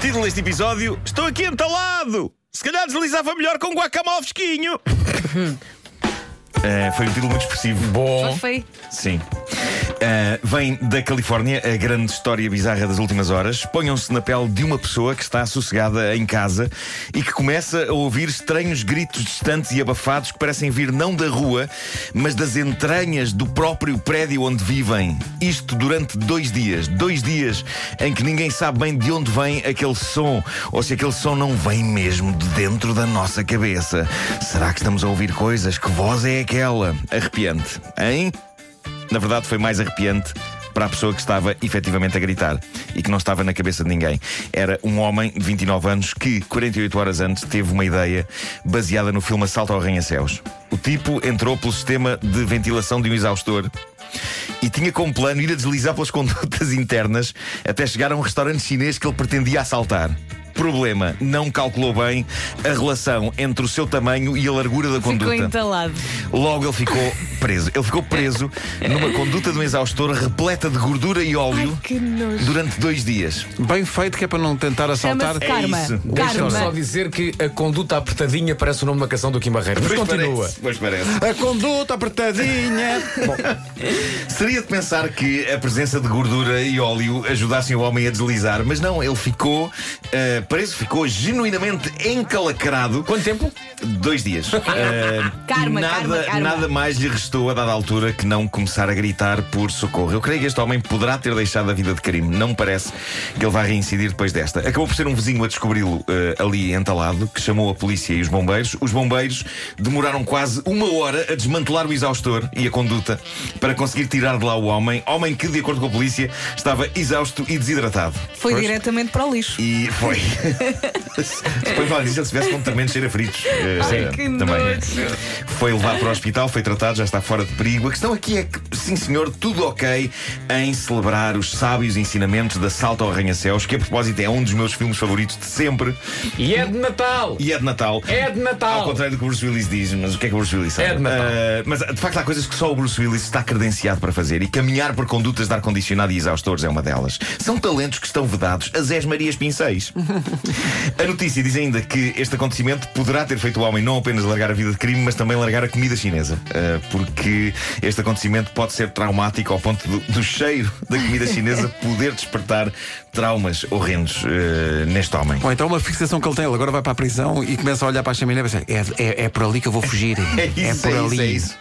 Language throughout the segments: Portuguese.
Título deste episódio: Estou aqui entalado! Se calhar deslizava melhor com guacamole fresquinho. Eh, foi um título muito expressivo. Bom. Foi. Sim. Uh, vem da Califórnia, a grande história bizarra das últimas horas. Ponham-se na pele de uma pessoa que está sossegada em casa e que começa a ouvir estranhos gritos distantes e abafados que parecem vir não da rua, mas das entranhas do próprio prédio onde vivem. Isto durante dois dias. Dois dias em que ninguém sabe bem de onde vem aquele som, ou se aquele som não vem mesmo de dentro da nossa cabeça. Será que estamos a ouvir coisas? Que voz é aquela? Arrepiante, hein? Na verdade, foi mais arrepiante para a pessoa que estava efetivamente a gritar e que não estava na cabeça de ninguém. Era um homem de 29 anos que, 48 horas antes, teve uma ideia baseada no filme Assalto ao Arranha-Céus. O tipo entrou pelo sistema de ventilação de um exaustor e tinha como plano ir a deslizar pelas condutas internas até chegar a um restaurante chinês que ele pretendia assaltar. Problema, não calculou bem a relação entre o seu tamanho e a largura da conduta. Ficou entalado. Logo ele ficou preso. Ele ficou preso numa conduta de um exaustor repleta de gordura e óleo Ai, que nojo. durante dois dias. Bem feito, que é para não tentar assaltar. É Karma. isso. Deixa-me só Karma. dizer que a conduta apertadinha parece o nome de uma canção do Kim Barreiro. Mas continua. Parece, pois parece. A conduta apertadinha. Bom, Seria de pensar que a presença de gordura e óleo ajudassem o homem a deslizar, mas não, ele ficou eh, preso, ficou genuinamente encalacrado. Quanto tempo? Dois dias. Eh, Karma, nada, karma, karma. nada mais lhe restou a dada altura que não começar a gritar por socorro. Eu creio que este homem poderá ter deixado a vida de crime. Não me parece que ele vá reincidir depois desta. Acabou por ser um vizinho a descobri-lo eh, ali entalado, que chamou a polícia e os bombeiros. Os bombeiros demoraram quase uma hora a desmantelar o exaustor e a conduta para conseguir tirar de lá o homem. Homem que, de acordo com a polícia, estava exausto e desidratado. Foi Pois. diretamente para o lixo. E foi. Depois lá disso, ele estivesse com um tremendo cheiro a fritos. eh, Ai, que também. nojo. Foi levado para o hospital, foi tratado, já está fora de perigo. A questão aqui é que, sim senhor, tudo ok em celebrar os sábios ensinamentos da Salto ao Arranha-Céus, que a propósito é um dos meus filmes favoritos de sempre E é de Natal! e é de Natal. É de Natal! Ao contrário do que o Bruce Willis diz, mas o que é que o Bruce Willis sabe? É de Natal. Ah, mas de facto há coisas que só o Bruce Willis está credenciado para fazer e caminhar por condutas de ar-condicionado e exaustores é uma delas. São talentos que estão vedados a Zés Marias Pinceis. a notícia diz ainda que este acontecimento poderá ter feito o homem não apenas largar a vida de crime, mas também largar a comida chinesa. Ah, porque este acontecimento pode ser traumático ao ponto do, do cheiro da comida chinesa poder despertar traumas horrendos ah, neste homem. Bom, então uma fixação que ele tem, ele agora vai para a prisão e começa a olhar para a chaminé e pensa: é, é, é por ali que eu vou fugir. É isso, por é ali. isso, é isso.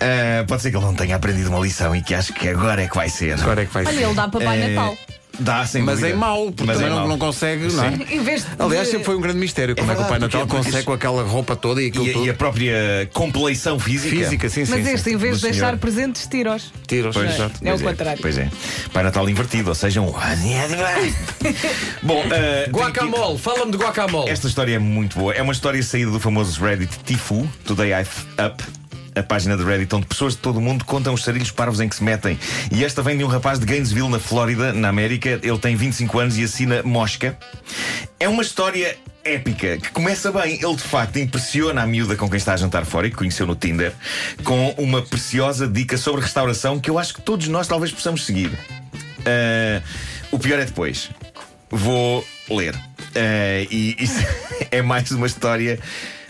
Ah, pode ser que ele não tenha aprendido uma lição e que acho que agora é que vai ser. Agora é que vai Olha, ser. ele dá para Pai É, Natal. Dá, sem Mas dúvida. em mau, porque Mas também em não, mau. não consegue, não é? Em vez de. Aliás, sempre foi um grande mistério como é, que o Pai verdade, Natal porque- consegue isso- com aquela roupa toda e aquilo E, tudo. e a própria compleição física. Física, sim, sim. Mas sim. este, em vez do de deixar senhor. presentes, tiros. Tiros, Pois, exato. É o pois contrário. Pois é. Pai Natal invertido, ou seja, um. Bom, ah, Guacamole! Fala-me de guacamole! Esta história é muito boa. É uma história saída do famoso Reddit Tifu, Today I F Up. A página de Reddit onde pessoas de todo o mundo contam os sarilhos parvos em que se metem. E esta vem de um rapaz de Gainesville, na Flórida, na América. Ele tem 25 anos e assina Mosca. É uma história épica que começa bem. Ele de facto impressiona a miúda com quem está a jantar fora e que conheceu no Tinder com uma preciosa dica sobre restauração que eu acho que todos nós talvez possamos seguir. Ah, o pior é depois. Vou ler. Ah, e isso é mais uma história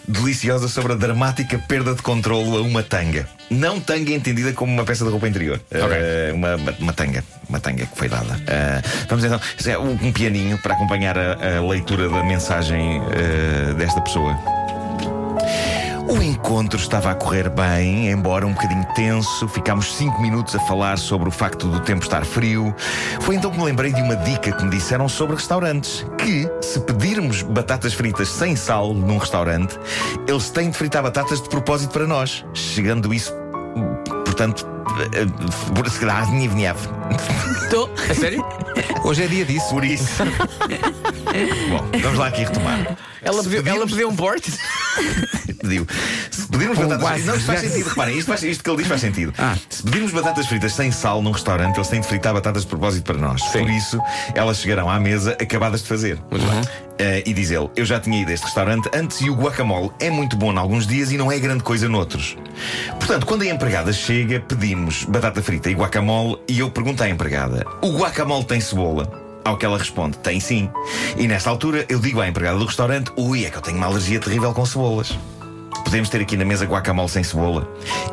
deliciosa sobre a dramática perda de controlo a uma tanga. Não tanga entendida como uma peça de roupa interior. Ah, uma, uma, uma tanga. Uma tanga que foi dada. Ah, vamos então. É um, pianinho para acompanhar a, a leitura da mensagem ah, desta pessoa. O encontro estava a correr bem, embora um bocadinho tenso. Ficámos cinco minutos a falar sobre o facto do tempo estar frio. Foi então que me lembrei de uma dica que me disseram sobre restaurantes: que se pedirmos batatas fritas sem sal num restaurante, eles têm de fritar batatas de propósito para nós, chegando isso, portanto, por se calhar, Estou. A sério? Hoje é dia disso. por isso. Bom, vamos lá aqui retomar. Ela pediu, ela pedirmos- pediu um porte? Pediu. Se pedirmos Com batatas fritas. Não, isto faz sentido, reparem, isto, faz- isto que ele diz faz sentido. Ah. Se pedirmos batatas fritas sem sal num restaurante, eles têm de fritar batatas de propósito para nós. Sim. Por isso, elas chegarão à mesa acabadas de fazer. Muito bem. Eh, e diz ele: Eu já tinha ido a este restaurante antes e o guacamole é muito bom em alguns dias e não é grande coisa noutros. Portanto, quando a empregada chega, pedimos batata frita e guacamole e eu pergunto à empregada: O guacamole tem cebola? Ao que ela responde: Tem sim. E nesta altura eu digo à empregada do restaurante: Ui, é que eu tenho uma alergia terrível com cebolas. Podemos ter aqui na mesa guacamole sem cebola?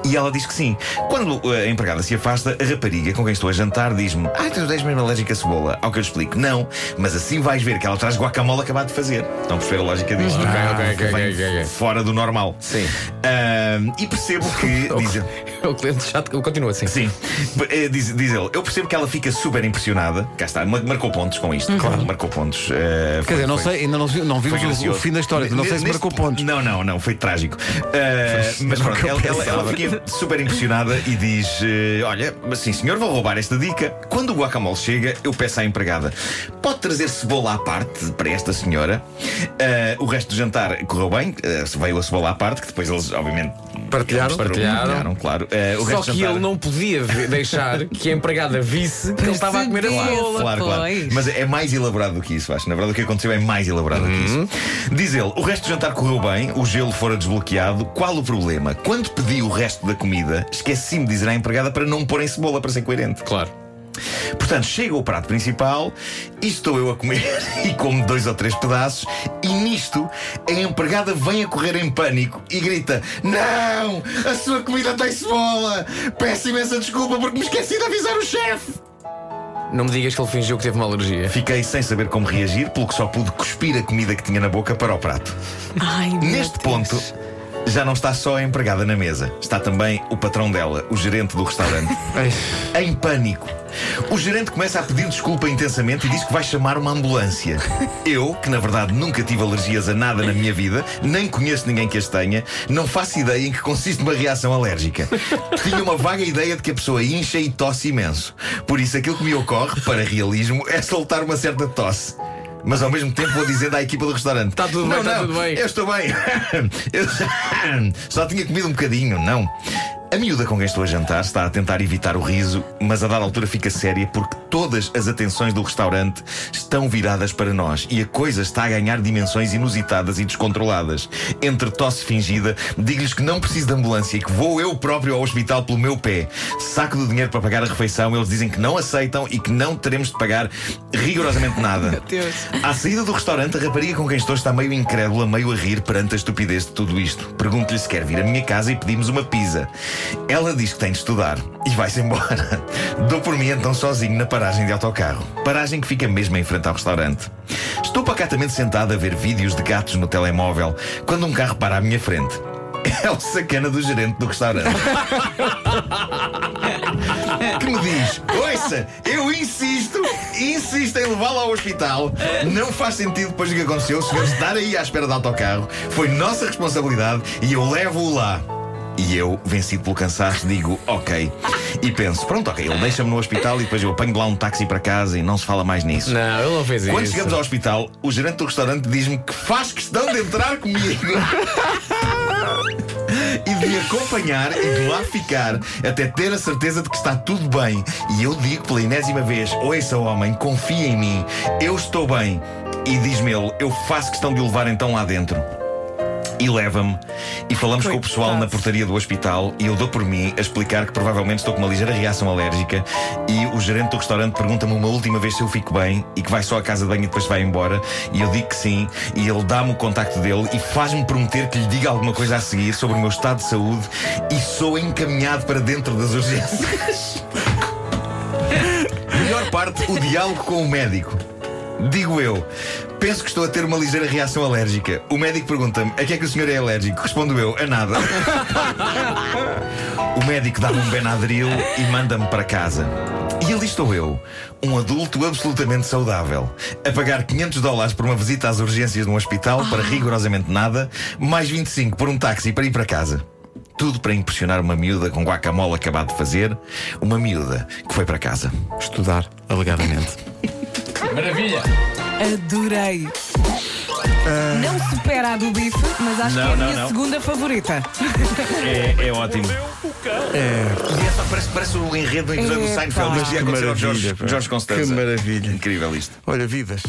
E ela diz que sim. Quando uh, a empregada se afasta, a rapariga com quem estou a jantar diz-me: Ah, tu és mesmo alérgica a cebola. Ao que eu explico: Não, mas assim vais ver que ela traz guacamole acabado de fazer. Estão a perceber a lógica disto? Ah, ok, ok, vem ok, ok. Fora do normal. Sim. Ahm, e percebo que. diz ele- O cliente já continua assim. Sim, Eh, diz, diz ele. Eu percebo que ela fica super impressionada. Cá está, mar- marcou pontos com isto. Claro, marcou pontos. Eh, Quer foi- dizer, não foi- sei, ainda não, não foi vimos o, o fim da história. Não sei se Neste- marcou pontos. Não, não, não, foi trágico. Uh, mas pronto, ela, ela, ela fica super impressionada e diz: eh, Olha, mas sim, senhor, vou roubar esta dica. Quando o guacamole chega, eu peço à empregada: Pode trazer cebola à parte para esta senhora. Uh, o resto do jantar correu bem, uh, veio a cebola à parte, que depois eles, obviamente, Partilharam. partilharam, Partilharam. claro. Uh, o Só resto do que jantar... ele não podia deixar que a empregada visse que ele estava a comer a cebola. Claro, claro. Pois. Mas é mais elaborado do que isso, acho. Na verdade, o que aconteceu é mais elaborado do que isso. Diz ele: o resto do jantar correu bem, o gelo fora desbloqueado. Qual o problema? Quando pedi o resto da comida, esqueci-me de dizer à empregada para não pôr em cebola, para ser coerente. Claro. Portanto, chega o prato principal e estou eu a comer e como dois ou três pedaços. E nisto, a empregada vem a correr em pânico e grita: Não! A sua comida tem cebola! Peço imensa desculpa porque me esqueci de avisar o chefe! Não me digas que ele fingiu que teve uma alergia. Fiquei sem saber como reagir, pelo que só pude cuspir a comida que tinha na boca para o prato. Ai, meu Neste Deus. ponto, já não está só a empregada na mesa, está também o patrão dela, o gerente do restaurante. Em pânico. O gerente começa a pedir desculpa intensamente e diz que vai chamar uma ambulância. Eu, que na verdade nunca tive alergias a nada na minha vida, nem conheço ninguém que as tenha, não faço ideia em que consiste uma reação alérgica. Tinha uma vaga ideia de que a pessoa incha e tosse imenso. Por isso, aquilo que me ocorre, para realismo, é soltar uma certa tosse. Mas ao mesmo tempo vou dizendo à equipa do restaurante: Tá tudo bem, não, tá não, tudo bem." Eu estou bem. Eu só tinha comido um bocadinho, não. A miúda com quem estou a jantar está a tentar evitar o riso, mas a dada altura fica séria porque todas as atenções do restaurante estão viradas para nós e a coisa está a ganhar dimensões inusitadas e descontroladas. Entre tosse fingida, digo-lhes que não preciso de ambulância e que vou eu próprio ao hospital pelo meu pé. Saco do dinheiro para pagar a refeição, eles dizem que não aceitam e que não teremos de pagar rigorosamente nada. À saída do restaurante, a rapariga com quem estou está meio incrédula, meio a rir perante a estupidez de tudo isto. Pergunto-lhe se quer vir à minha casa e pedimos uma pizza. Ela diz que tem de estudar e vai-se embora. Dou por mim então sozinho na paragem de autocarro. Paragem que fica mesmo em frente ao restaurante. Estou pacatamente sentado a ver vídeos de gatos no telemóvel quando um carro para à minha frente. É o sacana do gerente do restaurante. que me diz: Ouça, eu insisto, insisto em levá-lo ao hospital. Não faz sentido depois do que aconteceu, senhor estar aí à espera de autocarro. Foi nossa responsabilidade e eu levo-o lá. E eu, vencido pelo cansaço, digo ok. E penso: pronto, ok, ele deixa-me no hospital e depois eu apanho de lá um táxi para casa e não se fala mais nisso. Não, ele não fez Quando isso. chegamos ao hospital, o gerente do restaurante diz-me que faz questão de entrar comigo. E de acompanhar e de lá ficar até ter a certeza de que está tudo bem. E eu digo pela enésima vez: Ouça, homem, confia em mim, eu estou bem. E diz-me ele: Eu faço questão de o levar então lá dentro. E leva-me e falamos com o pessoal na Coitado. portaria do hospital e eu dou por mim a explicar que provavelmente estou com uma ligeira reação alérgica e o gerente do restaurante pergunta-me uma última vez se eu fico bem e que vai só à casa de banho e depois vai embora e eu digo que sim e ele dá-me o contacto dele e faz-me prometer que lhe diga alguma coisa a seguir sobre o meu estado de saúde e sou encaminhado para dentro das urgências. Melhor parte, o diálogo com o médico. Digo eu, penso que estou a ter uma ligeira reação alérgica. O médico pergunta-me: a que é que o senhor é alérgico? Respondo eu: a nada. o médico dá-me um Benadryl e manda-me para casa. E ali estou eu, um adulto absolutamente saudável, a pagar 500 dólares por uma visita às urgências de um hospital para rigorosamente nada, mais 25 por um táxi para ir para casa. Tudo para impressionar uma miúda com guacamole acabado de fazer, uma miúda que foi para casa. estudar, alegadamente. Maravilha! Adorei. Não supera a do bife, mas acho Não, que é a não, minha não. segunda favorita. É, é ótimo. E essa parece, parece o enredo do episódio do Epá. Seinfeld. Ia Que acontecer ao Jorge. Jorge Constanza. Que maravilha. Incrível isto. Olha, vidas.